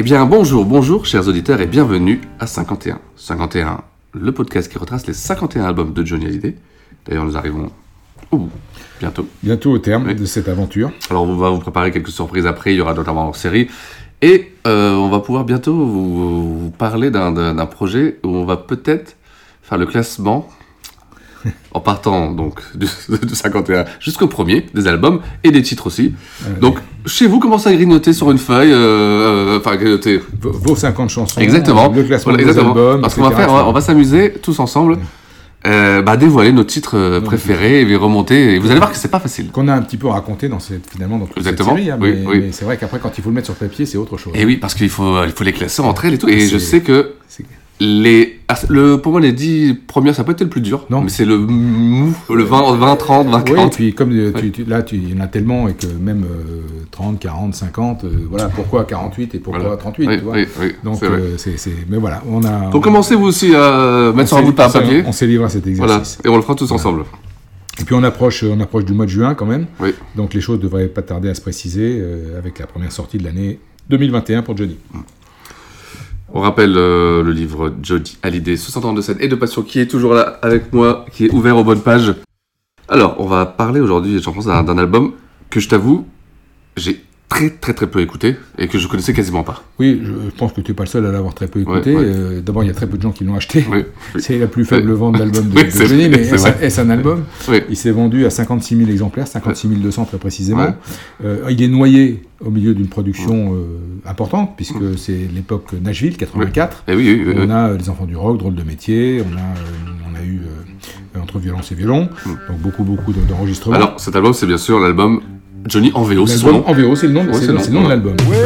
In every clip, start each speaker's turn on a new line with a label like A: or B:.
A: Eh bien, bonjour, bonjour, chers auditeurs, et bienvenue à 51. 51, le podcast qui retrace les 51 albums de Johnny Hallyday. D'ailleurs, nous arrivons au bout, bientôt.
B: Bientôt au terme oui. de cette aventure.
A: Alors, on va vous préparer quelques surprises après, il y aura notamment en série. Et euh, on va pouvoir bientôt vous, vous parler d'un projet où on va peut-être faire le classement en partant donc de, de 51 jusqu'au premier des albums et des titres aussi. Euh, donc chez vous, commencez à grignoter sur une feuille, euh, enfin grignoter
B: vos 50 chansons,
A: exactement,
B: le classement
A: voilà,
B: des
A: exactement.
B: albums.
A: Parce qu'on va faire, on va, s'amuser tous ensemble.
B: Ouais.
A: Euh, bah, dévoiler nos titres euh, préférés et les remonter. Et vous allez voir que c'est pas facile.
B: Qu'on a un petit peu raconté dans cette, finalement dans toute
A: Exactement.
B: cette série. hein,
A: Oui,
B: mais
A: oui.
B: mais c'est vrai qu'après, quand il faut le mettre sur papier, c'est autre chose.
A: Et oui, parce qu'il faut, il faut les classer entre elles et tout. Et je sais que les, ah, le, pour moi, les 10 premières, ça peut être le plus dur.
B: Non.
A: Mais c'est le mou, le 20, 20, 30, 20,
B: Oui, et
A: 40.
B: puis comme euh, tu, tu- là, tu, il y en a tellement et que même euh, 30, 40, 50, euh, voilà, pourquoi 48 et pourquoi
A: Voilà.
B: 38,
A: Oui,
B: tu vois.
A: oui, oui,
B: Donc, euh, c'est, mais voilà, on a.
A: Donc commencez vous aussi à mettre sur un bout de
B: on
A: papier.
B: On s'est livré à cet
A: Voilà.
B: exercice.
A: Et on le fera tous ensemble.
B: Et puis on approche, on approche du mois de juin quand même.
A: Oui.
B: Donc les choses devraient pas tarder à se préciser euh, avec la première sortie de l'année 2021 pour Johnny.
A: On rappelle euh, le livre Jody Hallyday, 60 ans de scène et de passion, qui est toujours là avec moi, qui est ouvert aux bonnes pages. Alors, on va parler aujourd'hui, j'en pense, d'un album que je t'avoue, j'ai très très très peu écouté et que je connaissais quasiment pas.
B: Oui, je pense que tu n'es pas le seul à l'avoir très peu écouté.
A: Ouais, ouais.
B: Euh, D'abord, il y a très peu de gens qui l'ont acheté.
A: Oui, oui.
B: C'est la plus faible vente d'album de,
A: Oui,
B: de Johnny, mais est-ce un album. Il s'est vendu à 56 000 exemplaires, 56 200 très précisément.
A: Ouais.
B: Euh, il est noyé au milieu d'une production euh, importante, puisque c'est l'époque Nashville, 84.
A: Et oui,
B: On a Les Enfants du Rock, Drôle de métier, on a, on a eu Entre violence et violon, donc beaucoup, beaucoup de- d'enregistrements.
A: Alors, cet album, c'est bien sûr l'album Johnny en VO, c'est son nom.
B: en VO, c'est le nom, de l'album.
C: Well,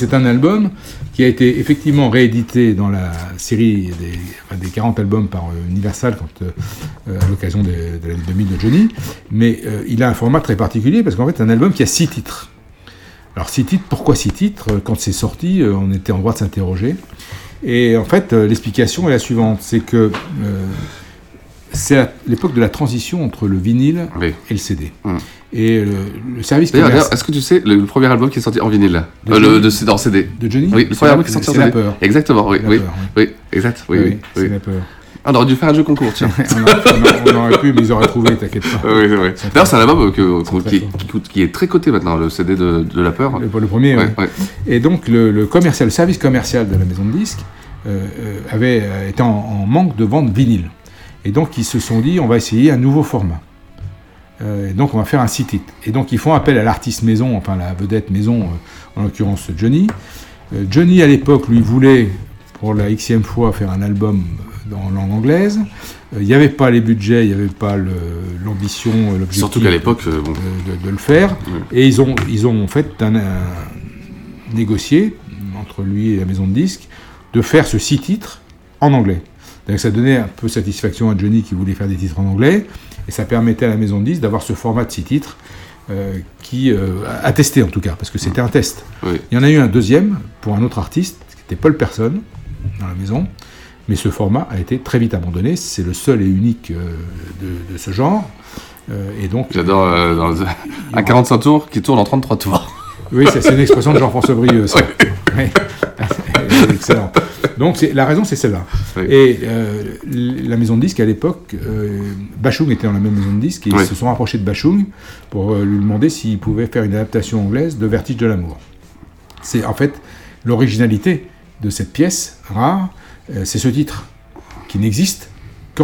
B: c'est un album qui a été effectivement réédité dans la série des, enfin, des 40 albums par euh, Universal euh, euh, à l'occasion de, de l'année 2000 de Johnny. Mais il a un format très particulier parce qu'en fait, c'est un album qui a six titres. Alors, six titres, pourquoi six titres? Quand c'est sorti, on était en droit de s'interroger. Et en fait, l'explication est la suivante c'est que c'est l'époque de la transition entre le vinyle
A: Oui.
B: et le CD.
A: Hum.
B: Et euh, le service commercial
A: est-ce que tu sais le, le premier album qui est sorti en vinyle là
B: De
A: Euh, le, de, dans CD.
B: de Johnny
A: Oui, le premier album qui est sorti en
B: c'est la
A: CD.
B: peur.
A: Exactement, oui,
B: La
A: oui,
B: peur,
A: oui, exact, oui,
B: Oui,
A: oui.
B: c'est
A: oui.
B: la peur.
A: Ah, on aurait dû faire un jeu concours, tiens.
B: on, aurait, on aurait- on aurait pu, mais ils auraient trouvé, t'inquiète pas.
A: oui, c'est vrai. D'ailleurs, c'est un album euh, que, qui, est très coté maintenant, le CD de, de La Peur.
B: Le, le premier,
A: ouais.
B: ouais. Et donc, le, le commercial, le service commercial de la maison de disques euh, avait été en, en manque de vente vinyle. Et donc, ils se sont dit, on va essayer un nouveau format. Euh, et donc, on va faire un titres. Et donc, ils font appel à l'artiste maison, enfin la vedette maison, euh, en l'occurrence Johnny. Euh, Johnny, à l'époque, lui voulait, pour la xème fois, faire un album en langue anglaise. Il n'y avait pas les budgets, il n'y avait pas l'ambition, l'objectif.
A: Surtout qu'à l'époque, bon,
B: de, le faire. Et ils ont, ils ont en fait un, un- négocié entre lui et la maison de disques, de faire ce six titres en anglais. Donc ça donnait un peu satisfaction à Johnny qui voulait faire des titres en anglais, et ça permettait à la maison de disques d'avoir ce format de six titres euh, qui euh, a testé en tout cas, parce que c'était un test.
A: Oui.
B: Il y en a eu un deuxième pour un autre artiste, qui était Paul Person, dans la maison, mais ce format a été très vite abandonné. C'est le seul et unique euh, de, de ce genre. Euh, et donc,
A: J'adore euh, un 45 tours qui tourne en 33 tours.
B: oui, c'est une expression de Jean-François Brieux. ça. Excellent. Donc la raison, c'est celle-là.
A: Oui.
B: Et euh, la maison de disques, à l'époque, euh, Bachung était dans la même maison de disques, et
A: Oui.
B: ils se sont rapprochés de Bachung pour euh, lui demander s'il pouvait faire une adaptation anglaise de Vertige de l'amour. C'est en fait l'originalité de cette pièce rare, c'est ce titre qui n'existe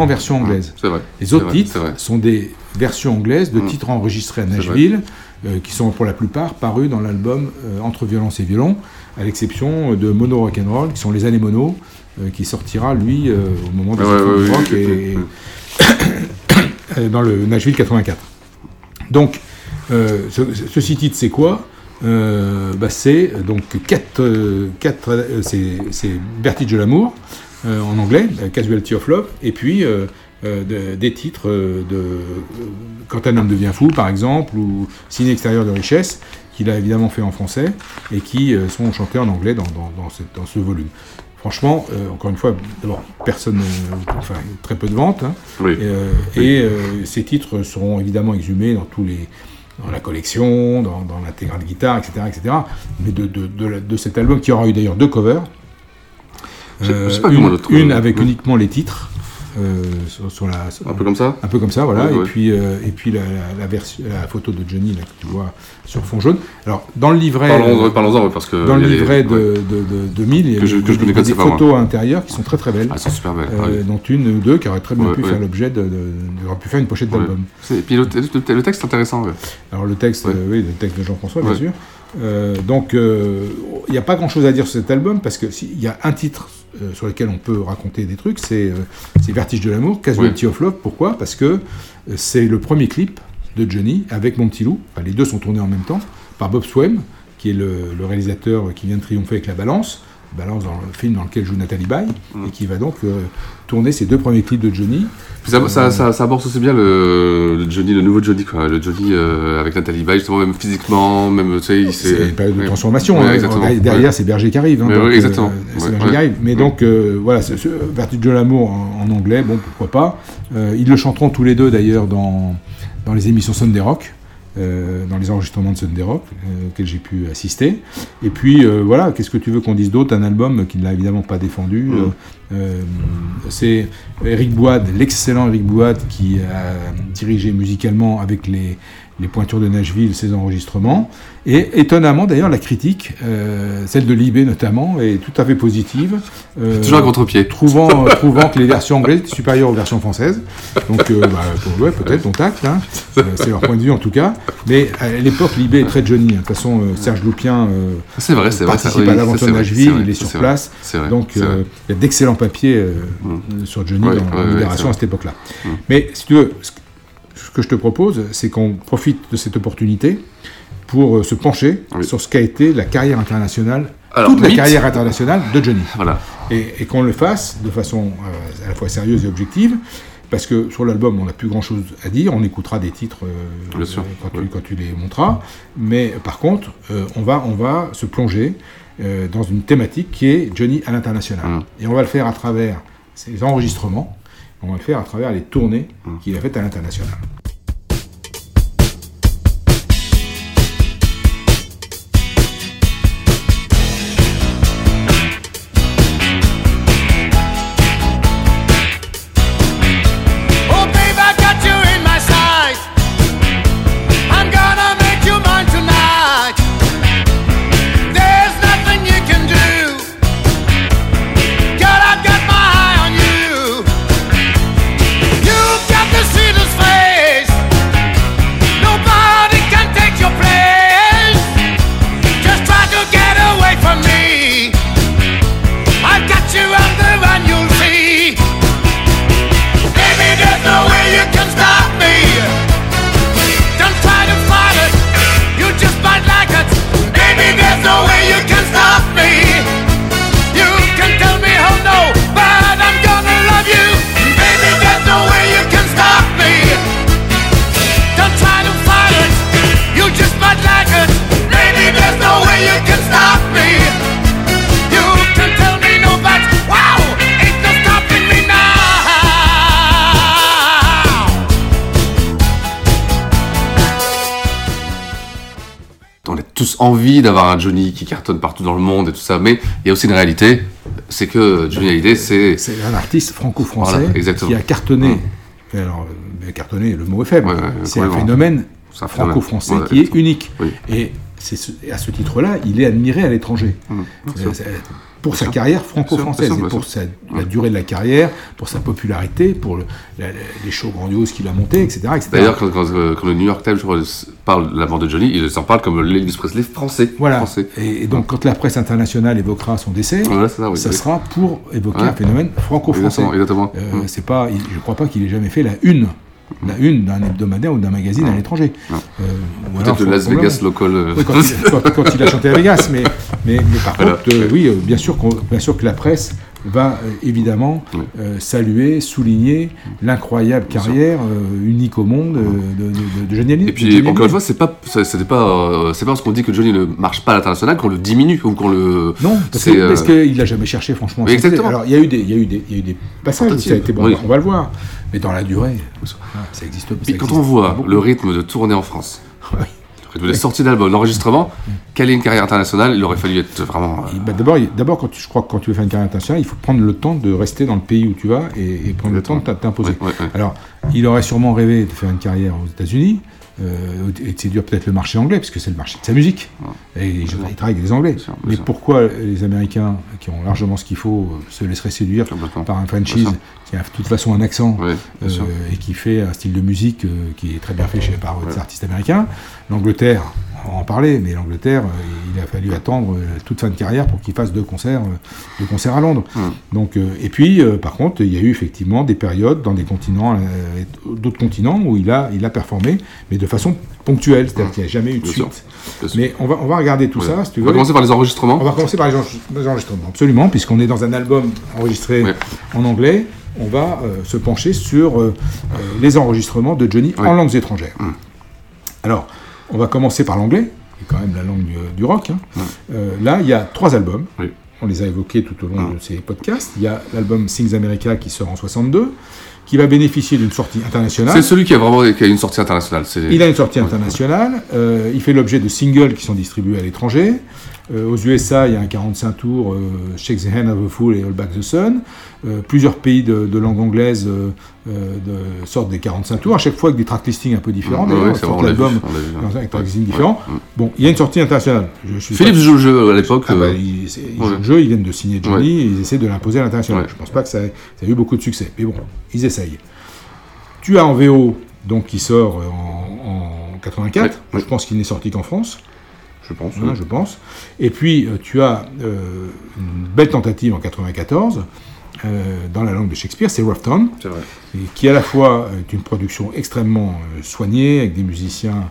B: qu'en version anglaise.
A: C'est vrai.
B: Les autres
A: vrai,
B: titres sont des versions anglaises de
A: Mm.
B: titres enregistrés à Nashville, euh, qui sont pour la plupart parus dans l'album euh, Entre violence et violon, à l'exception de Mono Rock'n'Roll, qui sont les années mono, euh, qui sortira lui euh, au moment des
A: Ouais, ouais, ouais,
B: rock
A: oui,
B: et, euh, dans le Nashville 84. Donc, euh, ce, ce six titres, c'est quoi? Euh, bah, C'est euh, donc quatre, euh, quatre euh, c'est Vertige de l'amour euh, en anglais, euh, Casualty of Love, et puis euh, euh, de- des titres euh, de euh, Quand un homme devient fou, par exemple, ou Signe extérieur de richesse, qu'il a évidemment fait en français et qui euh, sont chantés en anglais dans, dans, dans cette- dans ce volume. Franchement, euh, encore une fois, d'abord, personne, euh, enfin, très peu de ventes, hein,
A: Oui.
B: et, euh, et, euh, ces titres seront évidemment exhumés dans tous les dans la collection, dans, dans l'intégrale guitare, etc., etc. Mais de, de, de, la- de cet album, qui aura eu d'ailleurs deux covers, euh,
A: pas vu,
B: une,
A: moi,
B: une
A: cover.
B: avec
A: Ouais.
B: uniquement les titres, euh, sur, sur la, sur-
A: Un peu comme ça
B: un peu comme ça, voilà.
A: Ouais, ouais.
B: Et puis, euh, et puis la, la, la version, la photo de Johnny là, que tu vois sur fond jaune. Alors, dans le livret,
A: Parlons-
B: euh,
A: Parlons-en, ouais, parce que.
B: dans le livret de, de, de 2000, il y a
A: je-
B: des,
A: je
B: photos à l'intérieur qui sont très très belles.
A: Ah, elles sont super belles.
B: Euh, dont une ou deux qui auraient très bien
A: Ouais,
B: pu faire l'objet de, aurait pu faire une pochette d'album.
A: Et puis le, le- le texte est intéressant.
B: Alors le texte, euh, oui, le texte de Jean-François, bien sûr. Euh, donc euh, il n'y a pas grand-chose à dire sur cet album parce que s'il y a un titre euh, sur lequel on peut raconter des trucs, c'est euh, Vertige de l'amour, Casualty of Love. Pourquoi? Parce que euh, c'est le premier clip de Johnny avec Mon Petit Loup. Enfin, les deux sont tournés en même temps par Bob Swem, qui est le, le réalisateur qui vient de triompher avec La Balance. Balance dans le film dans lequel joue Nathalie Baye
A: Mm.
B: et qui va donc euh, tourner ces deux premiers clips de Johnny.
A: Ça,
B: Euh,
A: ça, ça, ça aborde aussi bien le, le Johnny, le nouveau Johnny, quoi. Le Johnny euh, avec Nathalie Baye, justement, même physiquement, même, tu sais, il
B: C'est une période de
A: ouais.
B: transformation.
A: Ouais,
B: hein. Derrière,
A: Ouais.
B: c'est Berger qui arrive. hein,
A: Mais
B: donc,
A: oui,
B: euh,
A: exactement.
B: c'est
A: Ouais,
B: Berger
A: ouais.
B: qui arrive. Mais donc, euh, voilà, ce, ce Vertige de l'amour en, en anglais, bon, pourquoi pas. Euh, ils le chanteront tous les deux, d'ailleurs, dans, dans les émissions Sunday Rock. Euh, dans les enregistrements de Sunday Rock euh, auxquels j'ai pu assister. Et puis euh, voilà, qu'est-ce que tu veux qu'on dise d'autre Un album qui ne l'a évidemment pas défendu.
A: Mm.
B: Euh, c'est Eric Boide, l'excellent Eric Boide, qui a dirigé musicalement avec les, les pointures de Nashville ces enregistrements. Et étonnamment, d'ailleurs, la critique, euh, celle de Libé notamment, est tout à fait positive. Euh,
A: Toujours un contre-pied.
B: Trouvant, euh, trouvant que les versions anglaises étaient supérieures aux versions françaises. Donc, euh, bah, ouais, peut-être, ton tact. hein. Euh, c'est leur point de vue en tout cas. Mais à l'époque, Libé est très Johnny. hein. De toute façon, Serge Loupien
A: C'est vrai, c'est vrai. ça,
B: participe à
A: ça,
B: l'aventure de
A: vrai,
B: Nashville,
A: vrai,
B: il est sur place.
A: vrai, c'est vrai,
B: Donc,
A: vrai.
B: il y a d'excellents papiers
A: Mm.
B: sur Johnny
A: Ouais,
B: dans
A: ouais,
B: Libération à cette époque-là.
A: Mm.
B: Mais si tu veux, ce que- je te propose, c'est qu'on profite de cette opportunité pour euh, se pencher
A: Oui.
B: sur ce qu'a été la carrière internationale,
A: Alors,
B: toute la carrière internationale de Johnny.
A: Voilà.
B: Et, et qu'on le fasse de façon euh, à la fois sérieuse et objective, parce que sur l'album, on n'a plus grand-chose à dire, on écoutera des titres euh,
A: sûr,
B: quand,
A: oui.
B: tu, quand tu les monteras, mais par contre, euh, on, va, on va se plonger dans une thématique qui est Johnny à l'international.
A: Mm.
B: Et on va le faire à travers ses enregistrements, on va le faire à travers les tournées
A: Mm.
B: qu'il a faites à l'international.
A: Tous envie d'avoir un Johnny qui cartonne partout dans le monde et tout ça, mais il y a aussi une réalité, c'est que Johnny Hallyday, c'est...
B: C'est un artiste franco-français
A: Voilà,
B: qui a cartonné.
A: Mm.
B: Mais Alors, euh, cartonné, le mot est faible.
A: Ouais, ouais,
B: c'est un phénomène franco-français qui est unique.
A: Oui.
B: Et ce- à ce titre-là, il est admiré à l'étranger.
A: Mm, bien
B: Euh, Pour sa carrière franco-française, et pour sa, la durée de la carrière, pour sa popularité, pour le- la- la- les shows grandioses qu'il a montés, etc. etc.
A: D'ailleurs, quand, quand- euh, quand le New York Times parle de la mort de Johnny, il s'en parle comme l'Elvis Presley français.
B: Voilà.
A: Français.
B: Et, et donc, quand la presse internationale évoquera son décès,
A: Voilà, ça, oui, oui.
B: sera pour évoquer
A: Ouais.
B: un phénomène franco-français.
A: Exactement, exactement.
B: Euh,
A: Mm.
B: c'est pas, il- je crois pas qu'il ait jamais fait la une, la une d'un hebdomadaire ou d'un magazine à l'étranger. Euh,
A: Peut-être le Las Vegas local. euh,
B: Oui, quand, il, quand- quand il a chanté à Vegas, mais, mais, mais par
A: Voilà.
B: contre, euh, oui, bien sûr, bien sûr que la presse va euh, évidemment euh, saluer, souligner l'incroyable carrière euh, unique au monde de, de, de Johnny Hallyday.
A: Et puis, encore une fois, c'est pas, ça- c'était pas, c'est pas parce qu'on dit que Johnny ne marche pas à l'international qu'on le diminue ou qu'on le.
B: Non, parce que- parce qu'il n'a jamais cherché, franchement.
A: exactement.
B: Alors, il y a eu des, il y a eu des, il y a eu des passages où ça a été bon,
A: Oui.
B: on va le voir. Mais dans la durée, ça existe pas.
A: Puis quand on voit le rythme de tournée en France, sortie d'album, l'enregistrement, quelle est une carrière internationale, il aurait fallu être vraiment. euh,
B: Bah, D'abord, quand tu- je crois que quand tu veux faire une carrière internationale, il faut prendre le temps de rester dans le pays où tu vas et, et prendre le temps de t'imposer.
A: Ouais, ouais, ouais.
B: Alors, il aurait sûrement rêvé de faire une carrière aux États-Unis euh, et de séduire peut-être le marché anglais, puisque c'est le marché de sa musique. Et il, il travaille avec des Anglais.
A: sûr, bien
B: Mais
A: sûr.
B: pourquoi les Américains, qui ont largement ce qu'il faut, se laisseraient séduire par un franchise. Qui a de toute façon un accent euh, et qui fait un style de musique euh, qui est très bien fait chez, par des artistes américains L'Angleterre, on va en parler, mais l'Angleterre, euh, il a fallu attendre euh, toute fin de carrière pour qu'il fasse deux concerts, euh, deux concerts à Londres. Donc, euh, et puis, euh, par contre, il y a eu effectivement des périodes dans des continents, euh, d'autres continents où il a, il a performé, mais de façon ponctuelle, c'est-à-dire qu'il n'y a jamais eu de
A: Bien
B: suite.
A: Sûr.
B: Mais on va, on va regarder tout ça, si tu
A: On
B: veux.
A: va commencer par les enregistrements.
B: On va commencer par les enregistre- les enregistrements, absolument, puisqu'on est dans un album enregistré en anglais. On va euh, se pencher sur euh, euh, les enregistrements de Johnny en langues étrangères.
A: Hum.
B: Alors, on va commencer par l'anglais, qui est quand même la langue du, du rock. hein. Euh, là, il y a trois albums. On les a évoqués tout au long
A: Hum.
B: de ces podcasts. Il y a l'album Things America qui sort en 62, qui va bénéficier d'une sortie internationale.
A: C'est celui qui a vraiment qui a une sortie internationale.
B: Il a une sortie internationale, il fait l'objet de singles qui sont distribués à l'étranger. Euh, aux USA, il y a un 45 tours, euh, Shake the Hand of a Fool et All Back the Sun. Euh, plusieurs pays de, de langue anglaise de- sortent des 45 tours, à chaque fois avec des tracklistings un peu différents. D'ailleurs,
A: ouais,
B: l'album avec des tracklistings
A: Ouais,
B: différents.
A: ouais.
B: Bon, il y a une sortie internationale. Je pas-
A: joue le jeu à l'époque.
B: ah bah, ils, c'est- ils
A: ouais.
B: jouent le jeu, ils viennent de signer Johnny, et ils essaient de l'imposer à l'international. Je pense pas que ça, ça a eu beaucoup de succès, mais bon, ils essayent. Tu as en VO, donc qui sort en, en 84,
A: Ouais.
B: je pense qu'il n'est sorti qu'en France,
A: Je pense.
B: hein, je pense. Et puis euh, tu as euh, une belle tentative en 94, euh, dans la langue de Shakespeare, c'est Rough Town, qui à la fois est une production extrêmement euh, soignée, avec des musiciens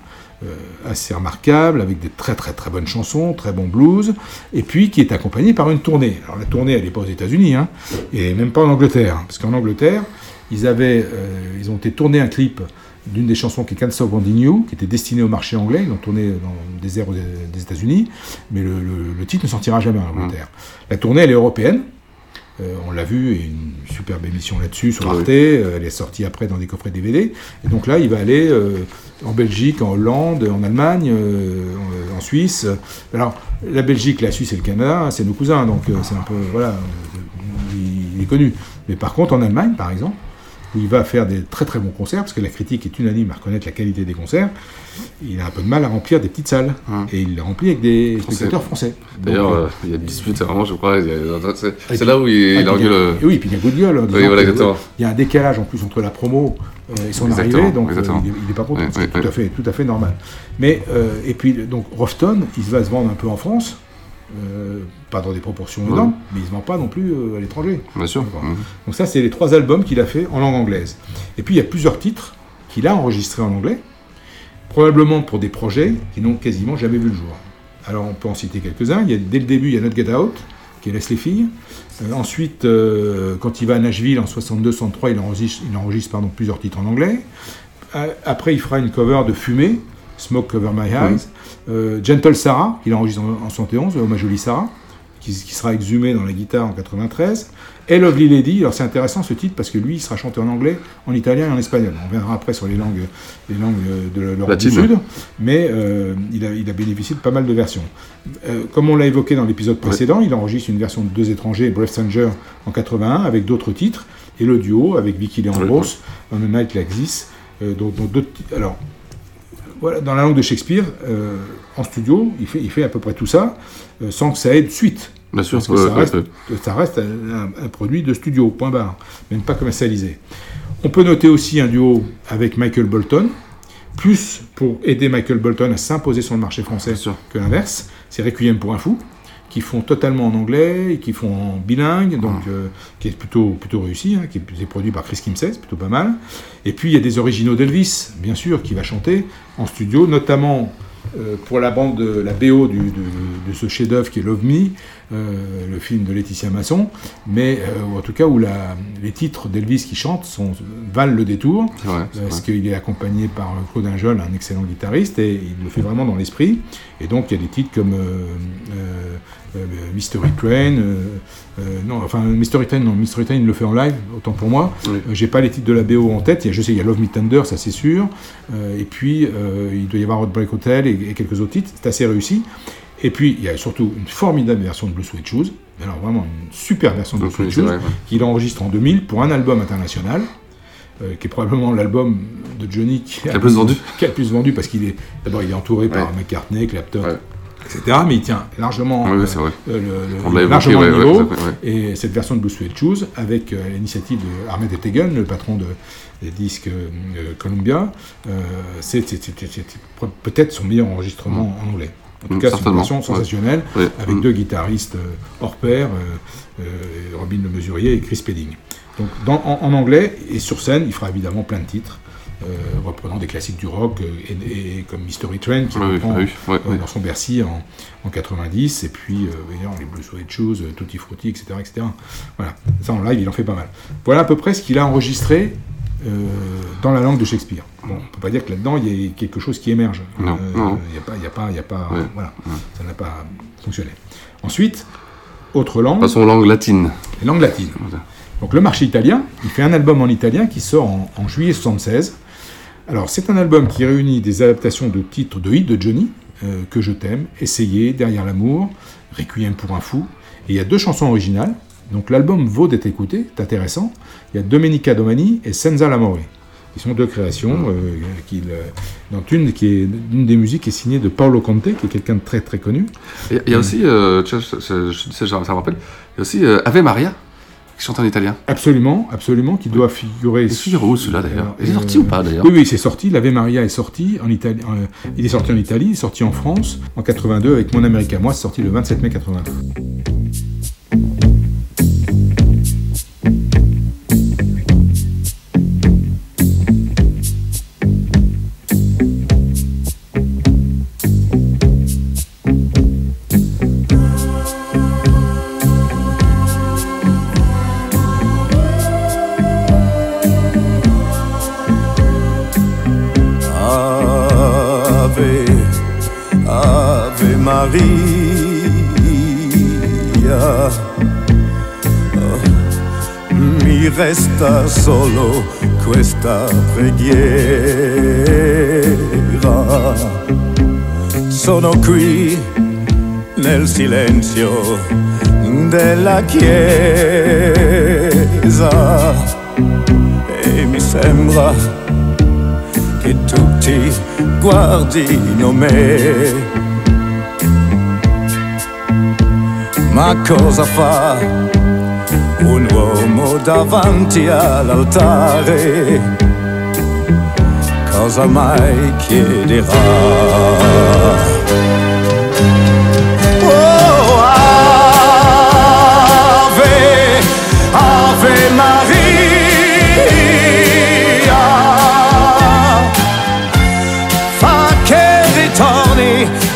B: assez remarquables, avec des très très très bonnes chansons, très bons blues, et puis qui est accompagnée par une tournée. Alors la tournée, elle n'est pas aux États-Unis, hein, et même pas en Angleterre, hein, parce qu'en Angleterre, ils avaient, ils ont été tourner un clip d'une des chansons qui est Can't Stop Wanting You, qui était destinée au marché anglais, ils l'ont tourné dans le désert des États-Unis, mais le, le- le titre ne sortira jamais en Angleterre. La tournée, elle est européenne, euh, on l'a vu, et une superbe émission là-dessus sur
A: Ah oui.
B: Arte. euh, elle est sortie après dans des coffrets DVD. Et donc là, il va aller euh, en Belgique, en Hollande, en Allemagne, en, Suisse. Alors, la Belgique, la Suisse et le Canada, c'est nos cousins, donc c'est un peu. Voilà, il, il est connu. Mais par contre, en Allemagne, par exemple, où il va faire des très très bons concerts, parce que la critique est unanime à reconnaître la qualité des concerts, il a un peu de mal à remplir des petites salles. Et il les remplit avec des spectateurs français.
A: D'ailleurs,
B: euh,
A: euh, il y a une dispute, vraiment, je crois. C'est là où il,
B: Ah,
A: il euh,
B: et Oui, puis il y a coup de gueule.
A: voilà, exactement.
B: euh, Il y a un décalage en plus entre la promo euh, et son
A: Exactement,
B: arrivée, donc euh,
A: exactement.
B: il n'est pas content. C'est tout, à fait, tout à fait normal. Mais, euh, et puis, donc, Rofton, il va se vendre un peu en France, euh, pas dans des proportions
A: Ouais.
B: énormes, mais il ne se vend pas non plus euh, à l'étranger.
A: Bien sûr. Mhm.
B: Donc ça, c'est les trois albums qu'il a fait en langue anglaise. Et puis, il y a plusieurs titres qu'il a enregistrés en anglais, probablement pour des projets qui n'ont quasiment jamais vu le jour. Alors, on peut en citer quelques-uns. Il y a, dès le début, il y a Not Get Out, qui laisse les filles. Euh, ensuite, quand il va à Nashville en 62-63, il enregistre, il enregistre pardon, plusieurs titres en anglais. Après, il fera une cover de Fumée, Smoke Cover My Eyes. Euh, Gentle Sarah, qu'il enregistre en, en 71, Homme à Jolie Sarah, qui, qui sera exhumé dans la guitare en 93. Et Lovely Lady, alors c'est intéressant ce titre parce que lui, il sera chanté en anglais, en italien et en espagnol. On verra après sur les langues, les langues de l'Europe du. Sud, mais euh, il, a, il a bénéficié de pas mal de versions. Euh, comme on l'a évoqué dans l'épisode précédent, il enregistre une version de deux étrangers, Brave Stranger, en 81, avec d'autres titres, et le duo avec Vicky Leandros, On a Night Like This, euh, d'autres titres. Alors, voilà, dans la langue de Shakespeare, euh, en studio, il fait, il fait à peu près tout ça, euh, sans que ça ait de suite.
A: Bien sûr,
B: Parce que ça, reste, ça reste un, un produit de studio, point barre, même pas commercialisé. On peut noter aussi un duo avec Michael Bolton, plus pour aider Michael Bolton à s'imposer sur le marché français que l'inverse. C'est Requiem pour un fou, qui font totalement en anglais, et qui font en bilingue, donc euh, qui est plutôt, plutôt réussi, hein, qui est, produit par Chris Kimsey, c'est plutôt pas mal. Et puis il y a des originaux d'Elvis, bien sûr, qui va chanter en studio, notamment pour la bande de la BO du- de, de ce chef-d'œuvre qui est Love Me, euh, le film de Laetitia Masson, mais euh, en tout cas où la- les titres d'Elvis qui chante sont, valent le détour,
A: vrai,
B: parce qu'il est accompagné par Claude Injol, un excellent guitariste, et il le fait vraiment dans l'esprit. Et donc il y a des titres comme euh, euh, euh, Mystery Train, euh, euh, non, enfin Mystery Train, non, Mystery Train il le fait en live, autant pour moi. Euh, J'ai pas les titres de la BO en tête, il y a, je sais, il y a Love Me Tender, ça c'est sûr, Euh, et puis euh, il doit y avoir Outbreak Hotel et, et quelques autres titres, c'est assez réussi. Et puis il y a surtout une formidable version de Blue Suede Shoes, alors vraiment une super version de Blue
A: oui,
B: Shoes, qu'il enregistre en 2000 pour un album international. euh, qui est probablement l'album de Johnny qui,
A: a le plus vendu.
B: qui a le plus vendu parce qu'il est d'abord il est entouré par McCartney, Clapton, etc. Mais il tient largement,
A: Oui,
B: euh, euh, le-
A: évoqué,
B: niveau.
A: ouais, ouais.
B: Et cette version de Blue Suede Shoes, avec euh, l'initiative de Ahmed Etegan, le patron de, des disques euh, Columbia, euh, c'est peut-être son meilleur enregistrement en anglais. En tout
A: Mm,
B: cas, c'est une version sensationnelle, avec
A: Mm.
B: deux guitaristes hors pair, Robin Le Mesurier et Chris Spedding. Donc dans- en, en anglais, et sur scène, il fera évidemment plein de titres. Euh, reprenant des classiques du rock euh, et, et comme Mystery Train qui
A: oui,
B: reprend
A: oui, ouais,
B: euh,
A: ouais.
B: dans son Bercy en, en 90 et puis les Blue Suede Shoes, Tutti Frutti, etc., etc. Voilà, ça en live il en fait pas mal. Voilà à peu près ce qu'il a enregistré euh, dans la langue de Shakespeare. Bon, on peut pas dire que là-dedans il y ait quelque chose qui émerge.
A: Non,
B: Euh,
A: non.
B: Il y a pas, il y a pas, il y a pas,
A: Ouais,
B: voilà, ça n'a pas fonctionné. Ensuite, autre langue.
A: Passons aux langues latines.
B: Les langues latines. Donc le marché italien, il fait un album en italien qui sort en, en juillet 76. Alors c'est un album qui réunit des adaptations de titres de hits de Johnny, euh, Que je t'aime, Essayer, Derrière l'amour, Requiem pour un fou. Et il y a deux chansons originales. Donc l'album vaut d'être écouté, c'est intéressant. Il y a Domenica Domani et Senza l'amore. qui sont deux créations, euh, qu'il, euh, dont une qui est une des musiques est signée de Paolo Conte, qui est quelqu'un de très très connu.
A: Il y a aussi, euh, je- je- ça me rappelle, il y a aussi Ave Maria, qui chante en italien.
B: Absolument, absolument, qui doit figurer.
A: Il figure où celui-là d'ailleurs Il est
B: Euh,
A: sorti ou pas d'ailleurs
B: Oui, oui, c'est sorti. L'Ave Maria est sorti en Italie. euh, il est sorti en Italie, il est sorti en France en 82 avec Mon Amérique à moi, c'est sorti le 27 mai 82.
D: Oh, mi resta solo questa preghiera. Sono qui nel silenzio della chiesa e mi sembra che tutti guardino me. Ma cosa fa un uomo davanti all'altare? Cosa mai chiederà? Oh,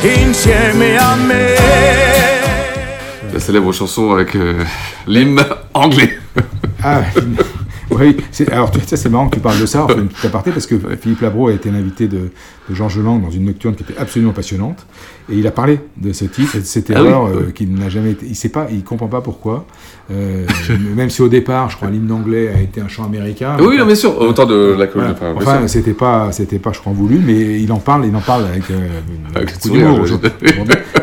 D: insieme a me.
A: Célèbre chanson avec euh, l'hymne anglais.
B: Ah. Oui, alors tu sais, c'est marrant que tu parles de ça, on fait une petite aparté, parce que Philippe Labro a été l'invité de, de Georges Lang dans une nocturne qui était absolument passionnante, et il a parlé de ce titre de cette
A: Ah oui.
B: erreur euh, qu'il n'a jamais été. Il sait pas, il comprend pas pourquoi. Euh, même si au départ, je crois, l'hymne anglais a été un chant américain.
A: Oui, non, bien sûr, autant de la
B: Voilà.
A: enfin,
B: c'était pas, c'était pas, je crois, voulu, mais il en parle, il en parle avec, euh,
A: Avec
B: beaucoup d'humour.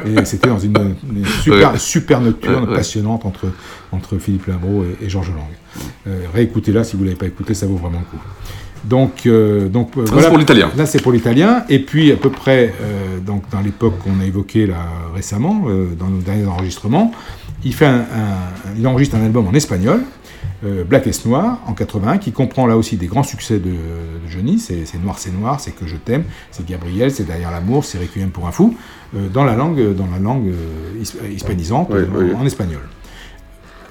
B: Et c'était dans une, une super,
A: Ouais.
B: super nocturne
A: Ouais, ouais.
B: passionnante entre, entre Philippe Labro et, et Georges Lang. Euh, réécoutez-la si vous l'avez pas écouté, ça vaut vraiment le coup. Donc, euh, donc euh,
A: c'est pour l'italien.
B: Là, c'est pour l'italien. Et puis, à peu près, donc, dans l'époque qu'on a évoquée là récemment, dans nos derniers enregistrements, il, fait un, un- il enregistre un album en espagnol, euh, Black est Noir, en 81, qui comprend là aussi des grands succès de, de Johnny. C'est Noir, c'est Noir, c'est Que je t'aime, c'est Gabriel, c'est Derrière l'amour, c'est Requiem pour un fou, euh, dans la langue, dans la langue euh, his- hispanisante,
A: Oui, oui.
B: en espagnol.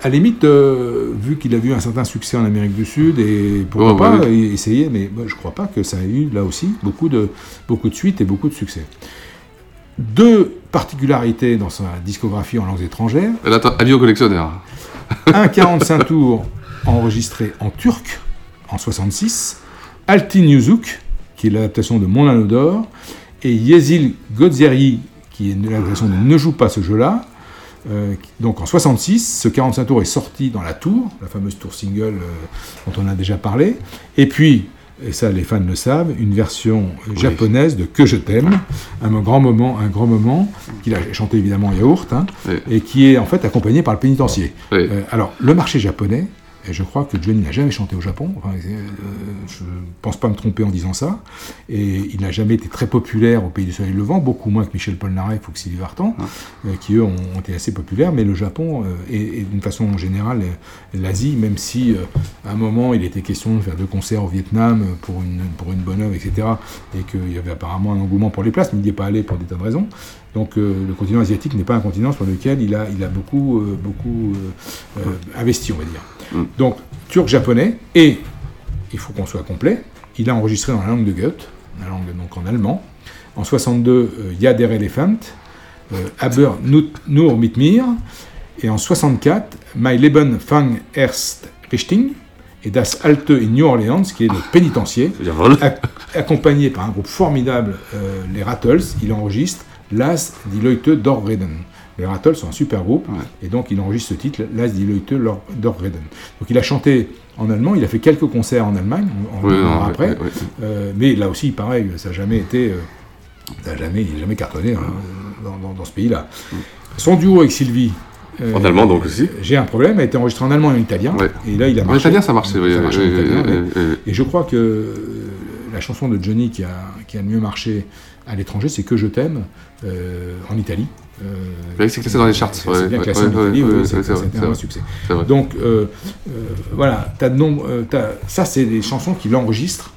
B: À la limite, vu qu'il a vu un certain succès en Amérique du Sud, et pourquoi
A: Ouais,
B: pas
A: ouais,
B: e- essayer, mais moi, je crois pas que ça ait eu là aussi beaucoup de, beaucoup de suites et beaucoup de succès. Deux particularités dans sa discographie en langues étrangères.
A: Avis au collectionneur.
B: Un 45 tours enregistré en turc en 66, Altin Yuzuk, qui est l'adaptation de Mon Anneau d'Or, et Yezil Godzeri, qui est l'adaptation de Ne joue pas ce jeu-là. Euh, donc en 66, ce 45 tours est sorti dans la tour, la fameuse tour single euh, dont on a déjà parlé. Et puis, et ça les fans le savent, une version japonaise de Que je t'aime, un grand moment, un grand moment qu'il a chanté évidemment en yaourt, hein, et qui est en fait accompagné par le pénitencier. Euh, alors, le marché japonais, et je crois que Johnny n'a jamais chanté au Japon, enfin, euh, je ne pense pas me tromper en disant ça, et il n'a jamais été très populaire au Pays du Soleil Levant, beaucoup moins que Michel Polnareff ou que Sylvie Vartan, euh, qui eux ont, ont été assez populaires, mais le Japon, euh, et, et d'une façon générale, euh, l'Asie, même si à un moment il était question de faire deux concerts au Vietnam pour une, pour une bonne œuvre, etc., et qu'il y avait apparemment un engouement pour les places, mais il n'y est pas allé pour des tas de raisons. Donc le continent asiatique n'est pas un continent sur lequel il a, il a beaucoup, beaucoup investi, on va dire. Donc turc-japonais, et il faut qu'on soit complet, il a enregistré dans la langue de Goethe, la langue donc en allemand. En 62, euh, Ya der Elephant, euh, Aber nur mit mir, et en 64, My Leben fang erst Richtung, et Das Alte in New Orleans, qui est le pénitencier, ac- accompagné par un groupe formidable, euh, les Rattles, il enregistre Las die Leute d'Orreden. Les Rattles sont un super groupe, et donc il enregistre ce titre, Las die Leute d'Orreden. Donc il a chanté en allemand, il a fait quelques concerts en Allemagne,
A: Oui,
B: en
A: non, oui,
B: après,
A: oui, oui.
B: Euh, mais là aussi, pareil, ça n'a jamais été, euh, ça a jamais, il n'a jamais cartonné hein, dans, dans- dans ce pays-là. Son duo avec Sylvie. euh,
A: En allemand, donc, aussi.
B: J'ai un problème, a été enregistré en allemand et en italien.
A: Ouais.
B: Et là, il a
A: En
B: marché.
A: italien, ça marchait, oui,
B: en. Et je crois que la chanson de Johnny qui a, qui a le mieux marché à l'étranger, c'est Que je t'aime euh, en Italie. Euh,
A: c'est classé dans les charts,
B: C'est
A: ouais,
B: bien classé
A: ouais,
B: Italie,
A: ouais,
B: c'est- un succès. Donc euh, euh, voilà, t'as de nombre- euh, t'as- ça c'est des chansons qu'il enregistre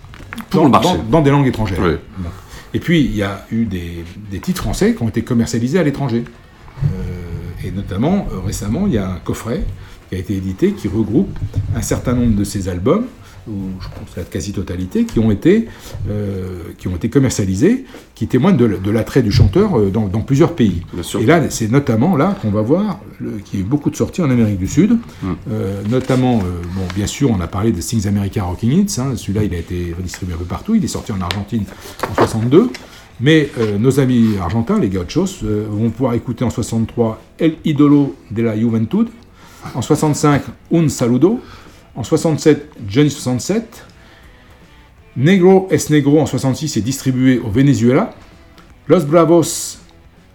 B: dans,
A: le marché.
B: dans- dans des langues étrangères. Bon. Et puis il y a eu des, des titres français qui ont été commercialisés à l'étranger. Et notamment, récemment, il y a un coffret qui a été édité qui regroupe un certain nombre de ces albums, ou je pense la quasi-totalité, qui ont été, euh, qui ont été commercialisés, qui témoignent de, l'attrait du chanteur euh, dans, dans plusieurs pays. Et là, c'est notamment là qu'on va voir qu'il y a eu beaucoup de sorties en Amérique du Sud, euh, notamment, euh, bon, bien sûr, on a parlé de Things America Rocking Hits, hein, celui-là, il a été redistribué un peu partout, il est sorti en Argentine en 62, mais euh, nos amis argentins, les Gauchos, euh, vont pouvoir écouter en 63 El Idolo de la Juventud, en 65 Un Saludo, en 67 Johnny 67, Negro es Negro en 66 est distribué au Venezuela, Los Bravos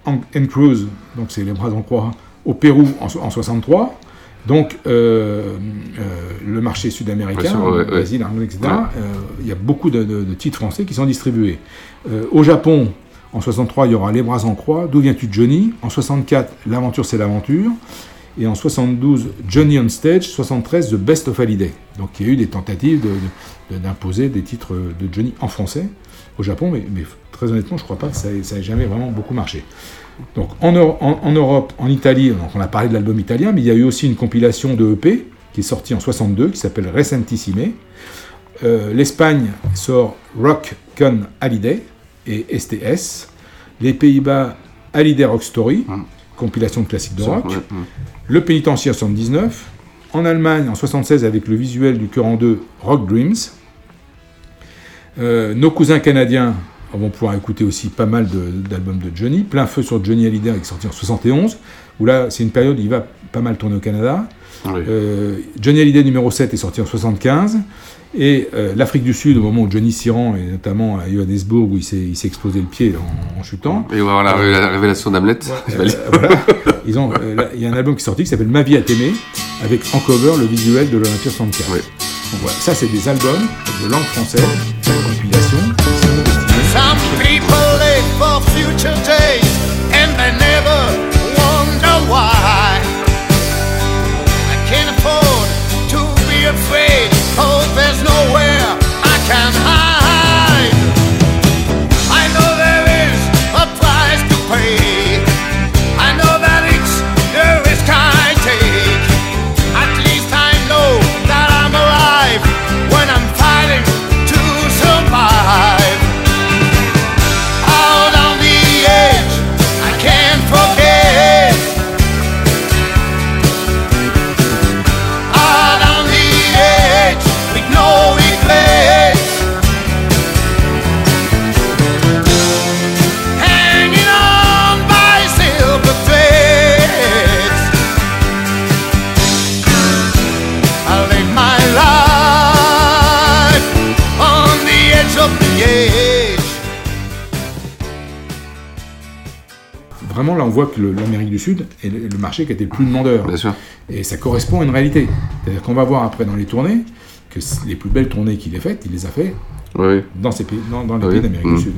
B: en, en Cruz, donc c'est les bras en croix, au Pérou en, en 63. Donc euh, euh, le marché sud-américain,
A: ouais.
B: Brésil, etc. Euh, il y a beaucoup de, de- de titres français qui sont distribués. Au Japon, en 63, il y aura Les Bras en Croix, D'où viens-tu Johnny? En 64, L'aventure c'est l'aventure. Et en 72, Johnny on Stage, 73, The Best of Holiday. Donc il y a eu des tentatives d'imposer des titres de Johnny en français au Japon, mais, très honnêtement, je crois pas que ça ait, jamais vraiment beaucoup marché. Donc en, Euro- en- en Europe, en Italie, on a parlé de l'album italien, mais il y a eu aussi une compilation de EP qui est sortie en 62, qui s'appelle Recentissime. Euh, L'Espagne sort Rock Con Holiday et STS. Les Pays-Bas, Holiday Rock Story, compilation de classiques de rock.
A: ouais, ouais.
B: Le Pénitencier 79, en Allemagne en 76 avec le visuel du cœur en deux Rock Dreams. Euh, nos cousins canadiens vont pouvoir écouter aussi pas mal de- d'albums de, Johnny. Plein feu sur Johnny Hallyday qui est sorti en 71, où là c'est une période où il va pas mal tourner au Canada. Euh, Johnny Hallyday numéro 7 est sorti en 75. Et euh, l'Afrique du Sud, au moment où Johnny s'y rend, et notamment à Johannesburg, où il s'est il s'est explosé le pied en, en chutant.
A: Et on va voir la,
B: Euh,
A: la révélation d'Hamlet.
B: Euh, voilà. Euh, il y a un album qui est sorti qui s'appelle Ma vie à t'aimer, avec en cover le visuel de l'Olympia 64. Donc voilà, ça c'est des albums de langue française, compilation.
C: Some people live for future days
B: là, on voit que l'Amérique du Sud est le, le marché qui a été le plus demandeur.
A: Bien sûr.
B: Et ça correspond à une réalité. C'est-à-dire qu'on va voir après dans les tournées que les plus belles tournées qu'il ait faites, il les a fait
A: Oui.
B: dans, ces pays, dans, dans les
A: Oui.
B: pays d'Amérique du Sud.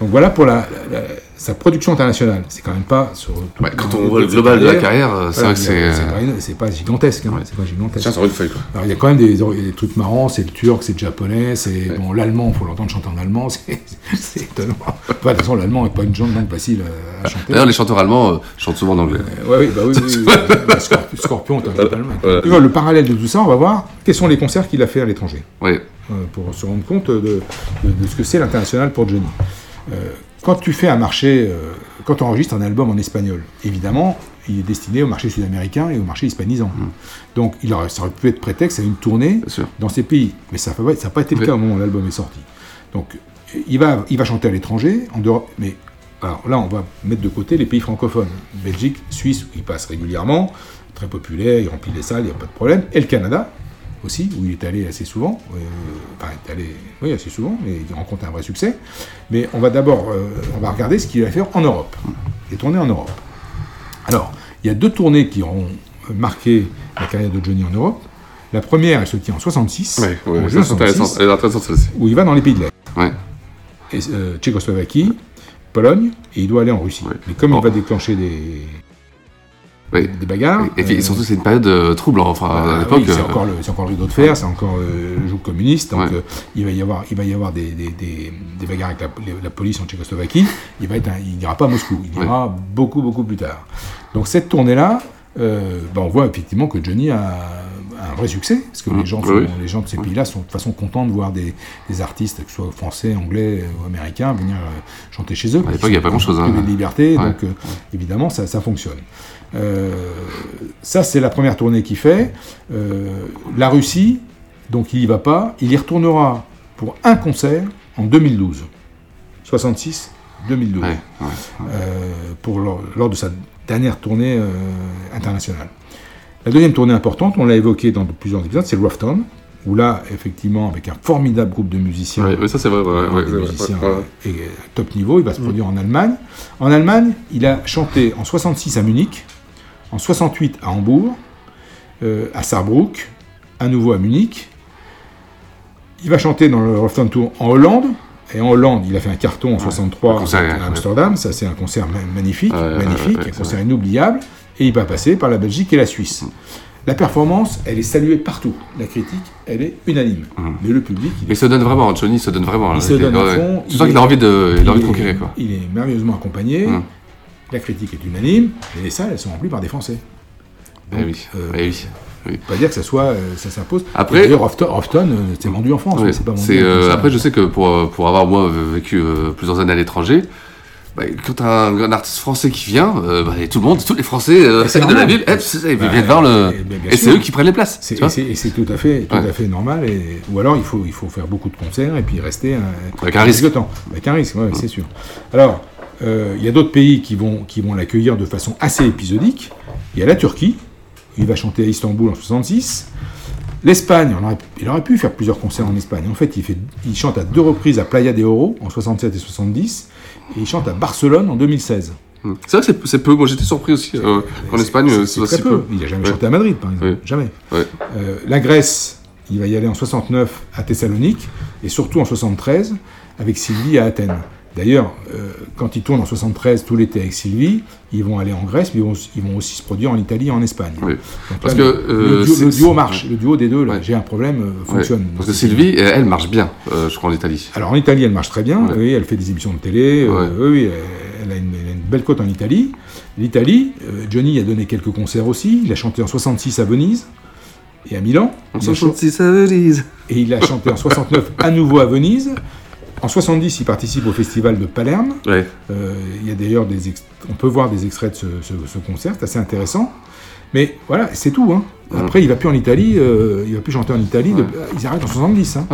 B: Donc voilà pour la, la- la- sa production internationale. C'est quand même pas sur. tout-
A: quand on voit le global de la
B: carrière,
A: euh, c'est
B: voilà,
A: vrai que
B: a-
A: c'est,
B: c'est pas, gigantesque. hein, c'est pas gigantesque.
A: Tiens, sur une feuille, quoi.
B: Alors il y a quand même des, des trucs marrants. C'est le turc, c'est le japonais, c'est bon l'allemand. Faut l'entendre chanter en allemand. C'est étonnant. Enfin, de toute façon, l'allemand est pas une langue facile à, chanter.
A: D'ailleurs, les chanteurs allemands euh, chantent souvent en anglais.
B: Ouais, oui, bah oui, oui, oui. Bah, Scorp- Scorpion, t'as.
A: Voilà.
B: Le parallèle de tout ça, on va voir quels sont les concerts qu'il a fait à l'étranger.
A: Oui.
B: Euh, pour se rendre compte de, de- de ce que c'est l'international pour Johnny. Euh, quand tu fais un marché, euh, quand tu enregistres un album en espagnol, évidemment, il est destiné au marché sud-américain et au marché hispanisant. Donc il aurait, ça aurait pu être prétexte à une tournée dans ces pays. Mais ça n'a pas été le cas au moment où l'album est sorti. Donc il va, il va chanter à l'étranger, en dehors, mais alors là on va mettre de côté les pays francophones. Belgique, Suisse, où il passe régulièrement, très populaire, il remplit les salles, il n'y a pas de problème. Et le Canada, aussi, où il est allé assez souvent, euh, enfin, il est allé, oui, assez souvent, et il rencontre un vrai succès. Mais on va d'abord, euh, on va regarder ce qu'il va faire en Europe, les tournées en Europe. Alors, il y a deux tournées qui auront marqué la carrière de Johnny en Europe. La première, elle se tient en 66,
A: Ouais, ouais,
B: en juin
A: c'est intéressant.
B: 66,
A: Elle est intéressante, celle-ci.
B: où il va dans les pays de l'Est. Et, euh, Tchécoslovaquie, Pologne, et il doit aller en Russie. Mais comme il va déclencher des,
A: Oui.
B: des bagarres...
A: Et
B: euh,
A: surtout, c'est une période euh, trouble. Enfin,
B: ah
A: à l'époque.
B: oui, c'est
A: euh,
B: encore, le, c'est encore le rideau de fer, c'est encore euh, le joug communiste. Donc
A: Ouais.
B: il va y avoir, il va y avoir des, des, des, des bagarres avec la, police en Tchécoslovaquie. Il va être, un- il n'ira pas à Moscou, il ira beaucoup beaucoup plus tard. Donc cette tournée-là, ben, on voit effectivement que Johnny a, a un vrai succès parce que les gens, sont-
A: oui.
B: les gens de ces pays-là sont de toute façon contents de voir des, des artistes, que ce soit français, anglais ou américains, venir euh, chanter chez eux.
A: À l'époque, il y a pas grand-chose, hein.
B: de liberté,
A: Ouais.
B: donc euh, évidemment ça, ça fonctionne. Euh, ça, c'est la première tournée qu'il fait. Euh, la Russie, donc il y va pas. Il y retournera pour un concert en 2012. 66, 2012. Euh, pour lors, lors de sa dernière tournée euh, internationale. La deuxième tournée importante, on l'a évoqué dans plusieurs épisodes, c'est Rough Town, où là, effectivement, avec un formidable groupe de musiciens,
A: Ouais, ouais, ça, c'est vrai, ouais, ouais, ouais,
B: musiciens
A: ouais, ouais.
B: et, top niveau, il va se produire en Allemagne. En Allemagne, il a chanté en 66 à Munich, en 68 à Hambourg, euh, à Saarbrück, à nouveau à Munich. Il va chanter dans le Rough Town Tour en Hollande, et en Hollande, il a fait un carton en 63
A: concert,
B: à
A: ouais.
B: Amsterdam, ça c'est un concert ma- magnifique,
A: Ouais, ouais,
B: magnifique,
A: ouais, ouais,
B: un concert inoubliable, et il va passer par la Belgique et la Suisse. La performance, elle est saluée partout. La critique, elle est unanime. Mais le public, il est
A: Il se donne vraiment, Johnny se donne vraiment.
B: il
A: là.
B: se donne à
A: ouais.
B: fond.
A: Tu sens qu'il a envie de, il a envie de
B: est-
A: conquérir, quoi.
B: Il est merveilleusement accompagné.
A: Hum.
B: La critique est unanime. Et les salles, elles sont remplies par des Français.
A: Eh oui, eh oui, oui.
B: Pas dire que ça soit, euh, ça s'impose.
A: Après-
B: D'ailleurs, Rofton, Rofton, euh, c'est vendu en France. C'est pas vendu
A: c'est, euh, après, je sais que pour, pour avoir moi vécu euh, plusieurs années à l'étranger, bah, quand un, un artiste français qui vient, euh, bah, tout le monde, tous les Français euh,
B: c'est
A: de la ville, eh, c'est ils
B: Bah,
A: viennent voir le.
B: et
A: c'est eux qui prennent les places.
B: C'est- et c'est c'est tout à fait, tout
A: Ouais.
B: à fait normal. Et, ou alors il faut, il faut faire beaucoup de concerts et puis rester un,
A: Avec un risque.
B: Avec un risque, ouais, c'est sûr. Alors, euh, il y a d'autres pays qui vont, qui vont l'accueillir de façon assez épisodique. Il y a la Turquie, il va chanter à Istanbul en 66. L'Espagne, il aurait pu faire plusieurs concerts en Espagne. En fait, il, fait, il chante à deux reprises à Playa de Oro en 67 et 70, et il chante à Barcelone en 2016.
A: Hmm. C'est vrai que c'est- peu. Moi j'étais surpris aussi. euh, en Espagne,
B: C'est-
A: euh,
B: très peu.
A: peu.
B: Il n'a jamais
A: Ouais.
B: chanté à Madrid, par exemple.
A: Ouais.
B: Jamais.
A: Ouais.
B: Euh, la Grèce, il va y aller en 69 à Thessalonique, et surtout en 73 avec Sylvie à Athènes. D'ailleurs, euh, quand ils tournent en 73 tout l'été avec Sylvie, ils vont aller en Grèce, mais ils vont, ils vont aussi se produire en Italie et en Espagne.
A: Oui.
B: Donc
A: Parce
B: là,
A: que,
B: le,
A: euh,
B: le duo, le marche, le duo des deux, là, j'ai un problème, euh,
A: Ouais.
B: fonctionne.
A: Parce que Sylvie, elle, elle marche bien, euh, je crois, en Italie.
B: alors en Italie, elle marche très bien.
A: Ouais.
B: Oui, elle fait des émissions de télé. euh,
A: Ouais.
B: oui, elle a, une, elle a une belle cote en Italie. L'Italie, euh, Johnny a donné quelques concerts aussi. Il a chanté en 66 à Venise et à Milan.
A: En
B: Il a ch-
A: 66 à Venise.
B: et il a chanté en 69 à nouveau à Venise. En 70, il participe au festival de Palerme.
A: Ouais.
B: Euh, il y a d'ailleurs des, ex- on peut voir des extraits de ce, ce- ce concert, c'est assez intéressant. Mais voilà, c'est tout. hein. Après, il va plus en Italie, euh, il va plus chanter en Italie. de- ils arrêtent en 70. hein.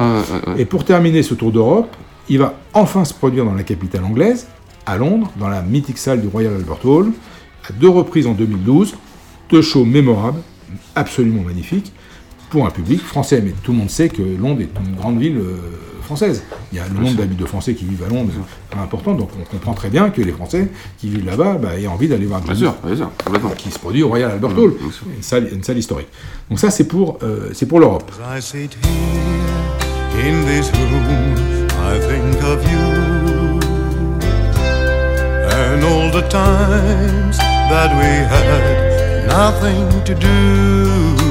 A: Ouais.
B: Et pour terminer ce tour d'Europe, il va enfin se produire dans la capitale anglaise, à Londres, dans la mythique salle du Royal Albert Hall, à deux reprises en 2012. Deux shows mémorables, absolument magnifiques, pour un public français. Mais tout le monde sait que Londres est une grande ville euh, française. Il y a le nombre d'habitants de Français qui vivent à Londres est important, donc on comprend très bien que les Français qui vivent là-bas bah, aient envie d'aller voir
A: Bien
B: Johnny
A: sûr, bien sûr, complètement.
B: qui se produit au Royal Albert Hall, une salle, une salle historique. Donc ça, c'est pour, euh, c'est pour l'Europe.
C: As I sit here in this room, I think of you and all the times that we had nothing to do.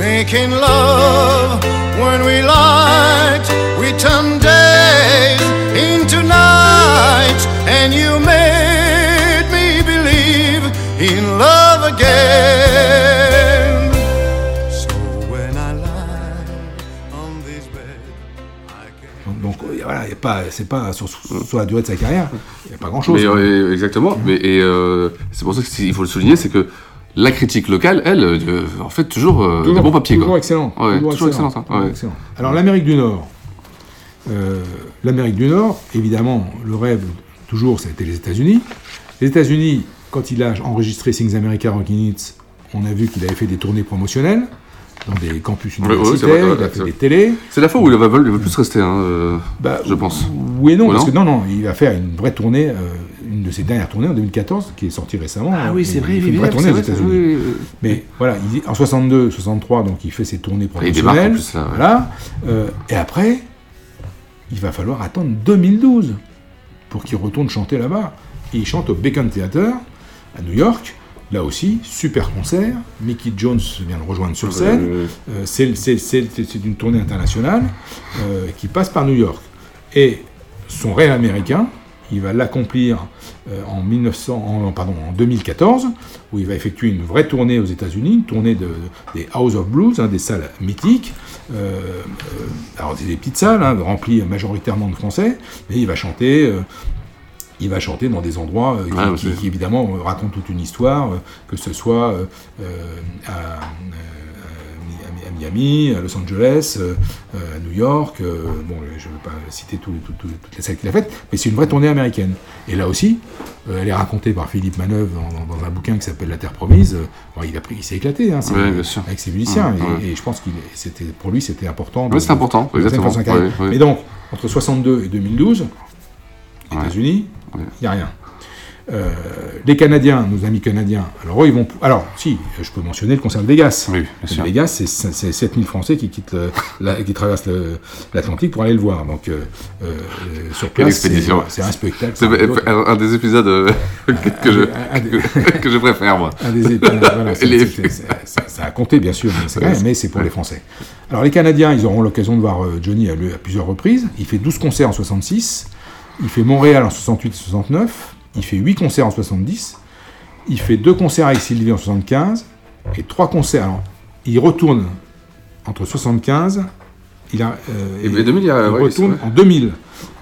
C: Making love when we liked, we turned days into nights, and you made me believe in love again. So when I lie on this bed, I can.
B: Donc, euh, voilà, y a pas, c'est pas sur, sur la durée de sa carrière, il n'y a pas grand-chose.
A: Mais euh, exactement. Mais et euh, c'est pour ça qu'il faut le souligner, c'est que la critique locale, elle, euh, en fait, toujours, euh,
B: toujours,
A: des bons papiers.
B: toujours
A: quoi.
B: excellent.
A: Ouais, toujours excellent.
B: toujours
A: Ouais.
B: excellent. Alors l'Amérique du Nord, euh, l'Amérique du Nord, évidemment, le rêve toujours, c'était les États-Unis. Les États-Unis, quand il a enregistré Things America Rockin' Hits, on a vu qu'il avait fait des tournées promotionnelles dans des campus
A: ouais,
B: universitaires,
A: vrai,
B: il a fait des télés.
A: C'est la fois où il va, il va plus rester, hein, euh,
B: Bah,
A: je pense.
B: Oui et non,
A: Ou
B: parce
A: non
B: que non, non, il va faire une vraie tournée, euh, une de ses dernières tournées en 2014, qui est sortie récemment.
A: Ah oui, c'est vrai,
B: il fait une
A: est
B: vraie tournée aux États-Unis.
A: oui, oui, oui.
B: Mais voilà, il en 62, 63, donc il fait ses tournées promotionnelles.
A: plus, là, ouais.
B: Voilà. Euh, et après, il va falloir attendre 2012 pour qu'il retourne chanter là-bas. Et il chante au Bacon Theater à New York. Là aussi, super concert. Mickey Jones vient le rejoindre sur scène. Euh, c'est une tournée internationale euh, qui passe par New York. Et son rêve américain, il va l'accomplir euh, en, 1900 en- pardon, en 2014, où il va effectuer une vraie tournée aux États-Unis, une tournée de, des House of Blues, hein, des salles mythiques. Euh, euh, alors, c'est des petites salles, hein, remplies majoritairement de Français, mais il va chanter. euh, il va chanter dans des endroits euh, qui, qui- évidemment racontent toute une histoire, que ce soit à, à Miami, à Los Angeles, euh, euh, à New York. euh, bon, je ne vais pas citer tout- tout- toutes les salles qu'il a faites, mais c'est une vraie tournée américaine. Et là aussi, euh, elle est racontée par Philippe Manœuvre dans, dans un bouquin qui s'appelle La Terre Promise. Euh, bon, il a pris, il s'est éclaté, hein,
A: bien sûr.
B: avec ses musiciens,
A: Ouais,
B: et, je pense c'était pour lui c'était important.
A: Ouais, c'est important, exactement.
B: Mais donc entre 62 et 2012, États-Unis, il n'y a rien. Euh, les Canadiens, nos amis canadiens, alors eux, ils vont. Alors, si, je peux mentionner le concert de Vegas.
A: Oui, bien sûr.
B: Vegas, c'est- c'est 7000 Français qui quittent le- la- qui traversent l'Atlantique pour aller le voir. Donc, euh, euh, sur place, c'est un spectacle.
A: C'est un, un des épisodes euh, que, je,
B: un des-
A: que, que je préfère, moi.
B: Un des ép- voilà,
A: Les-
B: ça, a compté, bien sûr, mais c'est pour les Français. Alors, les Canadiens, ils auront l'occasion de voir euh, Johnny à, à plusieurs reprises. Il fait 12 concerts en 66, il fait Montréal en 68 69, il fait 8 concerts en 70, il fait 2 concerts avec Sylvie en 75, et 3 concerts. Alors, il retourne entre 75, il, a, euh,
A: Et 2000, il y a-
B: il
A: ouais,
B: retourne en 2000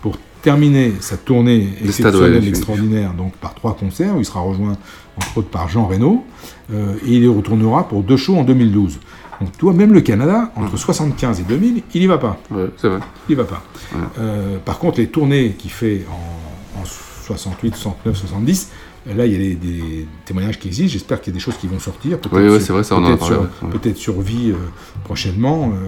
B: pour terminer sa tournée exceptionnelle, extraordinaire, donc par trois concerts, où il sera rejoint entre autres par Jean Reno, euh, et il y retournera pour deux shows en 2012. Donc toi, même le Canada, entre 75 et 2000, il y va pas.
A: Ouais, c'est vrai.
B: Il y va pas. Euh, par contre, les tournées qu'il fait en 68, 69, 70, là, il y a des, des témoignages qui existent. J'espère qu'il y a des choses qui vont sortir. Peut-être
A: Oui, oui, c'est vrai, ça, on en a
B: peut-être
A: parlé,
B: sur-
A: ouais, ouais.
B: Peut-être sur vie euh, prochainement, euh,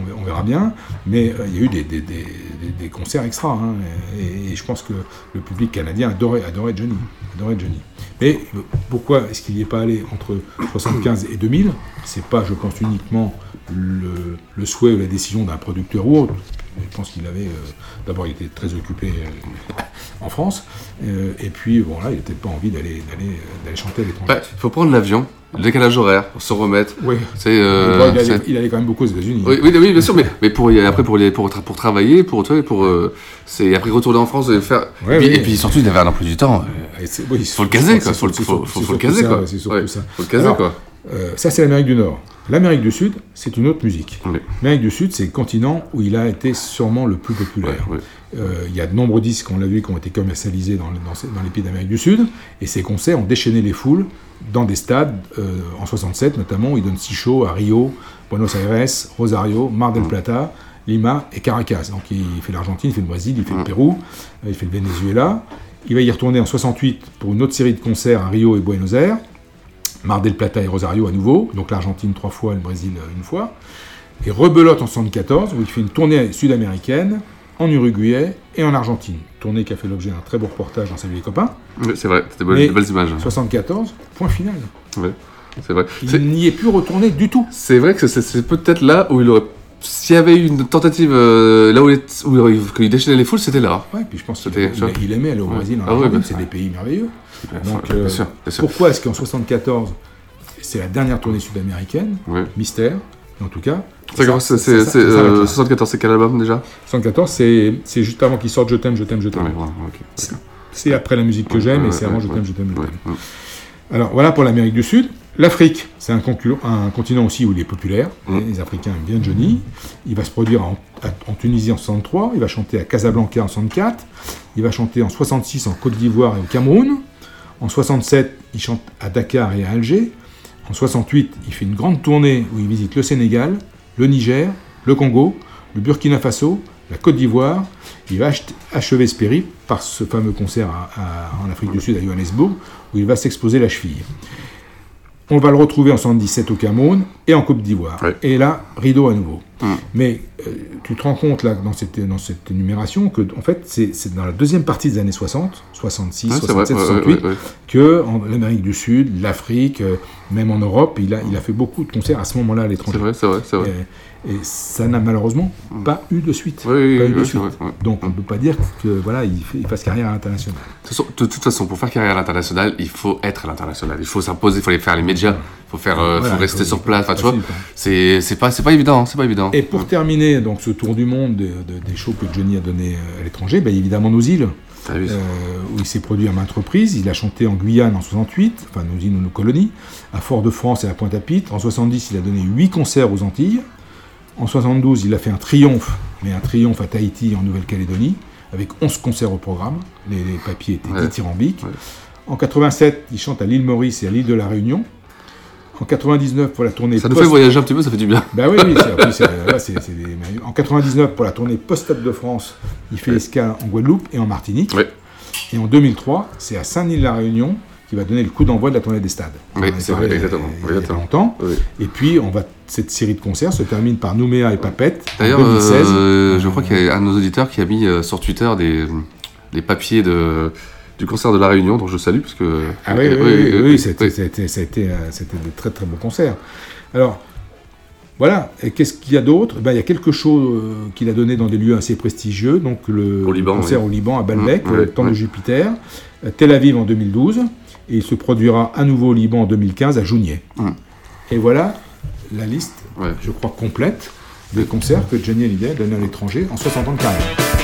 B: on, ver- on verra bien. Mais euh, il y a eu des, concerts extra. hein, et, et je pense que le public canadien adorait, adorait Johnny. Adorait Johnny. Mais pourquoi est-ce qu'il n'y est pas allé entre 75 et 2000 C'est pas, je pense, uniquement le, le souhait ou la décision d'un producteur ou autre. Je pense qu'il avait. euh, D'abord, il était très occupé euh, en France. euh, et puis, bon, là, il n'avait peut-être pas envie d'aller d'aller, d'aller chanter à l'étranger.
A: Il faut prendre l'avion, le décalage horaire, pour se remettre.
B: Oui.
A: C'est, euh,
B: Bon, il, allait, il quand même beaucoup aux États-Unis.
A: Oui, oui, oui, bien sûr, mais, mais pour après pour, pour, tra- pour travailler, pour tu vois, pour euh, c'est après retourner en France et faire.
B: Ouais,
A: et, puis,
B: oui.
A: et puis surtout il avait un emploi du temps. euh,
B: oui,
A: faut le caser quoi, faut, faut, le caser
B: ça,
A: quoi.
B: ouais, c'est surtout
A: Ouais,
B: ça.
A: Faut le caser
B: Alors,
A: quoi.
B: Euh, ça, c'est l'Amérique du Nord. L'Amérique du Sud, c'est une autre musique. L'Amérique du Sud, c'est le continent où il a été sûrement le plus populaire. Euh, il y a de nombreux disques, on l'a vu, qui ont été commercialisés dans, les pays d'Amérique du Sud, et ces concerts ont déchaîné les foules dans des stades, euh, en 67 notamment, où il donne six shows à Rio, Buenos Aires, Rosario, Mar del Plata, Lima et Caracas. Donc il fait l'Argentine, il fait le Brésil, il fait le Pérou, euh, il fait le Venezuela. Il va y retourner en 68 pour une autre série de concerts à Rio et Buenos Aires. Mar del Plata et Rosario à nouveau, donc l'Argentine trois fois, le Brésil euh, une fois. Et rebelote en 74, où il fait une tournée sud-américaine, en Uruguay et en Argentine. Tournée qui a fait l'objet d'un très beau reportage dans Salut les copains.
A: Oui, c'est vrai, c'était de belles, images.
B: 74, point final.
A: Ouais, c'est vrai.
B: Il n'y est plus retourné du tout.
A: C'est vrai que c'est peut-être là où il aurait. S'il y avait eu une tentative euh, là où il, est- où il, qu'il déchaînait les foules, c'était là.
B: Ouais, puis je pense qu'il il- aimait aller au. Brésil,
A: Ah ouais,
B: c'est des pays merveilleux. Donc,
A: bien
B: euh,
A: sûr, bien sûr.
B: pourquoi est-ce qu'en 74, c'est la dernière tournée sud-américaine Mystère, en tout cas.
A: C'est
B: Ça-
A: c'est-
B: ça-
A: c'est-
B: ça-
A: c'est,
B: ça s'arrête
A: euh,
B: là.
A: 74, c'est quel album déjà?
B: 74, c'est juste avant qu'il sorte Je t'aime, je t'aime, je t'aime. C'est- C'est après la musique que j'aime et c'est avant Je t'aime, je t'aime, je t'aime. Alors voilà pour l'Amérique du Sud. L'Afrique, c'est un, continent aussi où il est populaire. Les Africains aiment bien Johnny. Il va se produire en, Tunisie en 63. Il va chanter à Casablanca en 64. Il va chanter en 66 en Côte d'Ivoire et au Cameroun. En 67, il chante à Dakar et à Alger. En 68, il fait une grande tournée où il visite le Sénégal, le Niger, le Congo, le Burkina Faso, la Côte d'Ivoire. Il va ach- achever ce périple par ce fameux concert à- à- en Afrique du Sud à Johannesburg, où il va s'exposer la cheville. On va le retrouver en 77 au Cameroun et en Côte d'Ivoire. Et là, rideau à nouveau. Mais euh, tu te rends compte là dans cette, dans cette énumération que en fait c'est dans la deuxième partie des années 60, 66,
A: Ouais, c'est vrai,
B: 67,
A: ouais, ouais,
B: 68,
A: ouais, ouais.
B: que en l'Amérique du Sud, l'Afrique, euh, même en Europe, il a, il a fait beaucoup de concerts à ce moment-là à l'étranger.
A: C'est vrai, c'est vrai, c'est vrai.
B: Et ça n'a malheureusement pas eu de suite.
A: Oui, oui,
B: Pas eu
A: oui,
B: de
A: oui,
B: suite.
A: c'est vrai, ouais.
B: Donc on ne peut pas dire que voilà, il, fait- il fasse carrière à l'international.
A: De toute, façon, pour faire carrière à l'international, il faut être à l'international. Il faut s'imposer, il faut aller faire les médias, il faut, faire, euh,
B: Voilà,
A: faut rester
B: faut-
A: sur place. Enfin, tu vois, c'est pas, pas évident, c'est pas évident.
B: Et pour terminer donc ce tour du monde de- de- des shows que Johnny a donné euh, à l'étranger, ben, évidemment nos îles,
A: Ah oui.
B: euh, où il s'est produit à maintes reprises. Il a chanté en Guyane en 68, enfin nos îles ou nos colonies, à Fort-de-France et à Pointe-à-Pitre. En 70, il a donné 8 concerts aux Antilles. En 72, il a fait un triomphe, mais un triomphe à Tahiti en Nouvelle-Calédonie, avec 11 concerts au programme. Les, les papiers étaient
A: Ouais.
B: dithyrambiques. En 87, il chante à l'île Maurice et à l'île de la Réunion. En 99 pour la tournée
A: Ça nous
B: post-
A: fait voyager un petit peu, ça fait du bien.
B: bah oui, oui, c'est- c'est- c'est- des- En 99, pour la tournée post-Stade de France, il fait escale en Guadeloupe et en Martinique. Et en 2003, c'est à Saint-Denis-la-Réunion qu'il va donner le coup d'envoi de la tournée des stades.
A: Oui, c'est vrai, exactement.
B: Il y a
A: exactement.
B: longtemps. Et puis, on va, cette série de concerts se termine par Nouméa et Papette en
A: D'ailleurs,
B: 2016.
A: euh, je crois qu'il y a un de nos auditeurs qui a mis euh, sur Twitter des, des papiers de, du concert de la Réunion, dont je salue, parce que...
B: Ah oui, oui,
A: euh,
B: oui, oui,
A: euh,
B: c'était, c'était, c'était, euh, c'était de très très beaux concerts. Alors, voilà, et qu'est-ce qu'il y a d'autre? Ben, Il y a quelque chose euh, qu'il a donné dans des lieux assez prestigieux, donc le
A: Au Liban,
B: concert
A: oui.
B: au Liban, à Baalbek,
A: Mmh,
B: le
A: ouais,
B: Temps de Jupiter, euh, Tel Aviv en 2012, et il se produira à nouveau au Liban en 2015 à Jounier.
A: Mmh.
B: Et voilà la liste, je crois, complète des concerts que Johnny Hallyday a donné à l'étranger en 60 ans de carrière.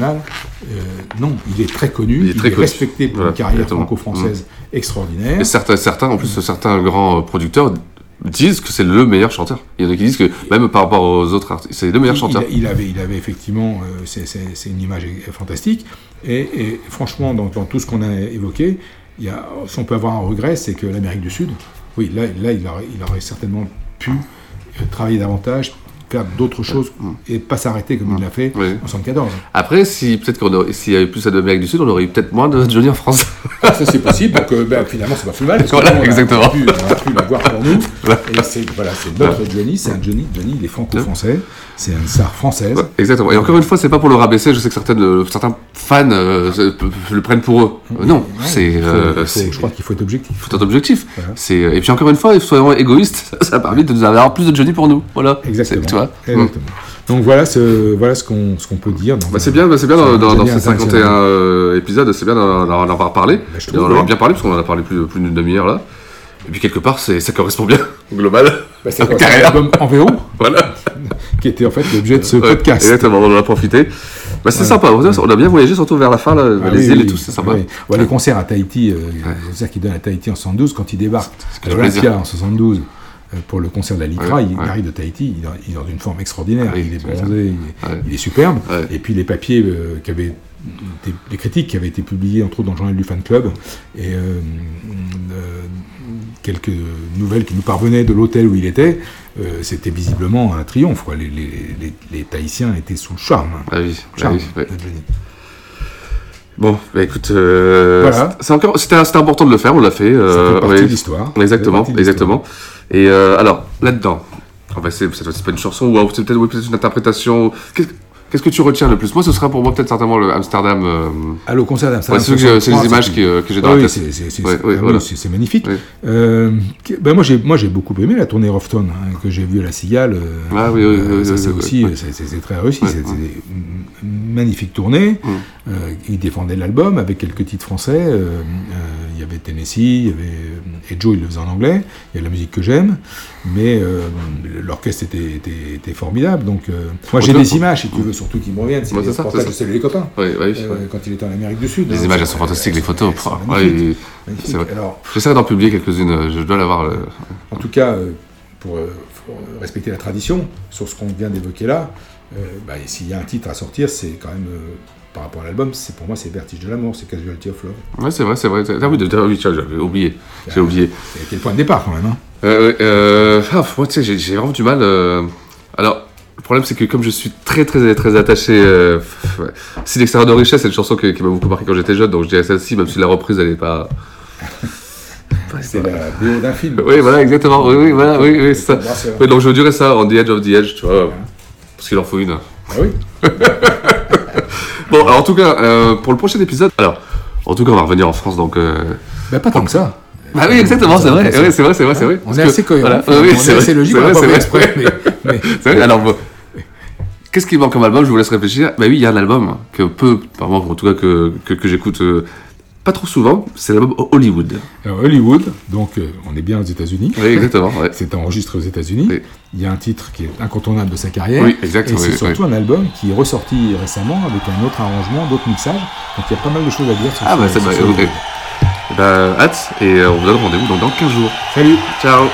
B: Euh, non, il est très connu,
A: Il est très connu.
B: respecté pour
A: Voilà,
B: une carrière franco-française extraordinaire.
A: Et certains, certains, en plus, certains grands euh, producteurs disent que c'est le meilleur chanteur. Il y en a qui disent que, même par rapport aux autres artistes, c'est le meilleur
B: Il-
A: chanteur.
B: Il, il avait, il avait effectivement, euh, c'est- une image fantastique. Et, et franchement, dans, dans tout ce qu'on a évoqué, il y a, si on peut avoir un regret, c'est que l'Amérique du Sud, oui, là, là il, aurait, il aurait certainement pu travailler davantage, d'autres choses et pas s'arrêter comme il l'a fait
A: Oui.
B: en 74.
A: Après, si peut-être qu'on s'il y avait plus d'Amérique du Sud, on aurait eu peut-être moins de Johnny en France.
B: Ah, ça c'est possible, donc euh, ben, finalement c'est pas plus mal. parce que
A: Voilà,
B: nous, on a-
A: exactement.
B: On a pu, on a pu l'avoir pour nous. Et c'est voilà, c'est notre Johnny, c'est un Johnny, Johnny il est franco-français, c'est une star française.
A: Ouais, exactement. Et encore une fois, c'est pas pour le rabaisser. Je sais que certaines, euh, certains fans euh, le prennent pour eux. Euh, non, c'est.
B: Il il je crois qu'il faut être objectif.
A: faut être objectif.
B: Voilà.
A: C'est et puis encore une fois, soyons égoïstes. Ça a permis de nous avoir plus de Johnny pour nous. Voilà.
B: Exactement. Exactement. Donc voilà ce, voilà ce qu'on ce qu'on peut dire.
A: Bah, c'est bien, bah, c'est bien dans, dans, dans ces
B: international.
A: 51 euh, épisodes, c'est bien d'en avoir parlé.
B: Bah, je
A: Et on en
B: ouais.
A: bien parlé parce qu'on en a parlé plus, plus d'une demi-heure là. Et puis quelque part, c'est ça correspond bien au global.
B: C'est quoi, c'est un
A: Carrière.
B: album en VO
A: Voilà.
B: qui était en fait l'objet de ce
A: Ouais,
B: podcast.
A: Exactement, on en a profité. Bah, c'est
B: Ouais.
A: sympa, on a bien voyagé, surtout vers la fin, là,
B: Ah
A: les
B: oui,
A: îles et tout, c'est sympa.
B: oui. Ouais, les concerts à Tahiti, euh, les concerts qu'il donne à Tahiti en 72, quand il débarque à l'Olympia en 72 euh, pour le concert de la Litra,
A: Ouais,
B: il
A: ouais.
B: arrive de Tahiti, il, est- dans une forme extraordinaire,
A: Oui,
B: il est bronzé, il est,
A: Ouais.
B: il est superbe. Et puis les papiers euh, qui avaient critiques qui avaient été publiées entre autres dans le journal du fan club et euh, euh, quelques nouvelles qui nous parvenaient de l'hôtel où il était, euh, c'était visiblement un triomphe. quoi. Les, les- les- les Tahitiens étaient sous le charme.
A: Ah oui, ah
B: Charme
A: oui,
B: Johnny.
A: Bon, bah écoute, euh,
B: Voilà.
A: c'était, c'était important de le faire, on l'a fait. Euh,
B: partie
A: ouais.
B: de l'histoire.
A: Exactement, exactement. Et euh, alors, là-dedans, enfin, c'est, pas une chanson ou c'est peut-être, une interprétation. Qu'est-ce, que tu retiens le plus Moi, ce sera pour moi peut-être certainement le Amsterdam. euh,
B: Ah, le concert d'Amsterdam.
A: Ouais, c'est, que les
B: 63,
A: images euh, que j'ai dans
B: Ah
A: la tête.
B: c'est
A: Ouais,
B: ah oui,
A: voilà.
B: magnifique.
A: Oui.
B: Euh, que- ben moi, j'ai moi j'ai beaucoup aimé la tournée Rofton hein, que j'ai vue à la Cigale. euh,
A: Ah oui, oui,
B: euh,
A: oui,
B: c'est aussi c'est- très réussi.
A: Ouais,
B: c'est
A: ouais.
B: c'est des. Euh, il défendait l'album avec quelques titres français. euh, euh, il y avait Tennessee, il y avait et Joe il le faisait en anglais. Il y a la musique que j'aime, mais l'orchestre était, était, était formidable. Donc moi j'ai des images si tu veux surtout qui me reviennent. C'est
A: c'est ça,
B: reportages de les copains.
A: Oui, oui, oui.
B: Quand il était en Amérique du Sud.
A: Les
B: hein,
A: images, elles sont fantastiques, les photos. J'essaierai d'en publier quelques-unes, je dois l'avoir. euh,
B: en tout cas, pour, pour respecter la tradition, sur ce qu'on vient d'évoquer là, euh, bah, s'il y a un titre à sortir, c'est quand même, euh, par rapport à l'album, c'est pour moi, c'est Vertige de l'amour, c'est Casualty of Love.
A: Ouais, c'est vrai, c'est vrai. Ah oui, oui, j'avais oublié. J'ai oublié.
B: C'est quel point de départ quand même. Hein.
A: Euh, euh, ah, moi, tu sais, j'ai, vraiment du mal. euh, Alors, le problème, c'est que comme je suis très, très, très attaché. Euh... Si l'extérieur de richesse, c'est une chanson que- qui m'a beaucoup marqué quand j'étais jeune, donc je dirais celle-ci, même si la reprise, elle est pas.
B: C'est la BO d'un film.
A: Oui, voilà, exactement. Oui, oui, voilà, oui, oui, ça. Donc je dirais ça, On the Edge of the Edge, tu vois. Parce qu'il en faut une.
B: Ah oui
A: Bon, alors en tout cas, euh, pour le prochain épisode, alors, en tout cas, on va revenir en France, donc. euh,
B: bah, Pas tant que ça.
A: Bah oui, exactement, c'est vrai. Ouais, c'est vrai, c'est vrai, c'est vrai.
B: On
A: Parce
B: est
A: que-
B: assez cohérent.
A: voilà,
B: finalement.
A: oui,
B: on
A: c'est
B: est
A: vrai,
B: assez logique,
A: c'est
B: on
A: vrai,
B: pas
A: c'est
B: faire
A: vrai.
B: exprès, mais- mais-
A: C'est vrai, alors, bon, qu'est-ce qui manque comme album? Je vous laisse réfléchir. Bah oui, il y a un album que peu, par moi, en tout cas, que, que, que j'écoute euh, pas trop souvent, c'est l'album Hollywood.
B: Alors, Hollywood, donc euh, on est bien aux États-Unis.
A: Oui, exactement. ouais.
B: C'est enregistré aux États-Unis.
A: Oui.
B: Il y a un titre qui est incontournable de sa carrière.
A: Oui, exact,
B: Et
A: oui,
B: c'est surtout un album qui est ressorti récemment avec un autre arrangement, d'autres mixages. Donc il y a pas mal de choses à dire sur
A: Ah
B: ce-
A: bah c'est
B: sur
A: bah,
B: ce
A: ok.
B: Hollywood.
A: Bah, hâte, et euh, on vous donne rendez-vous dans 15 jours.
B: Salut
A: Ciao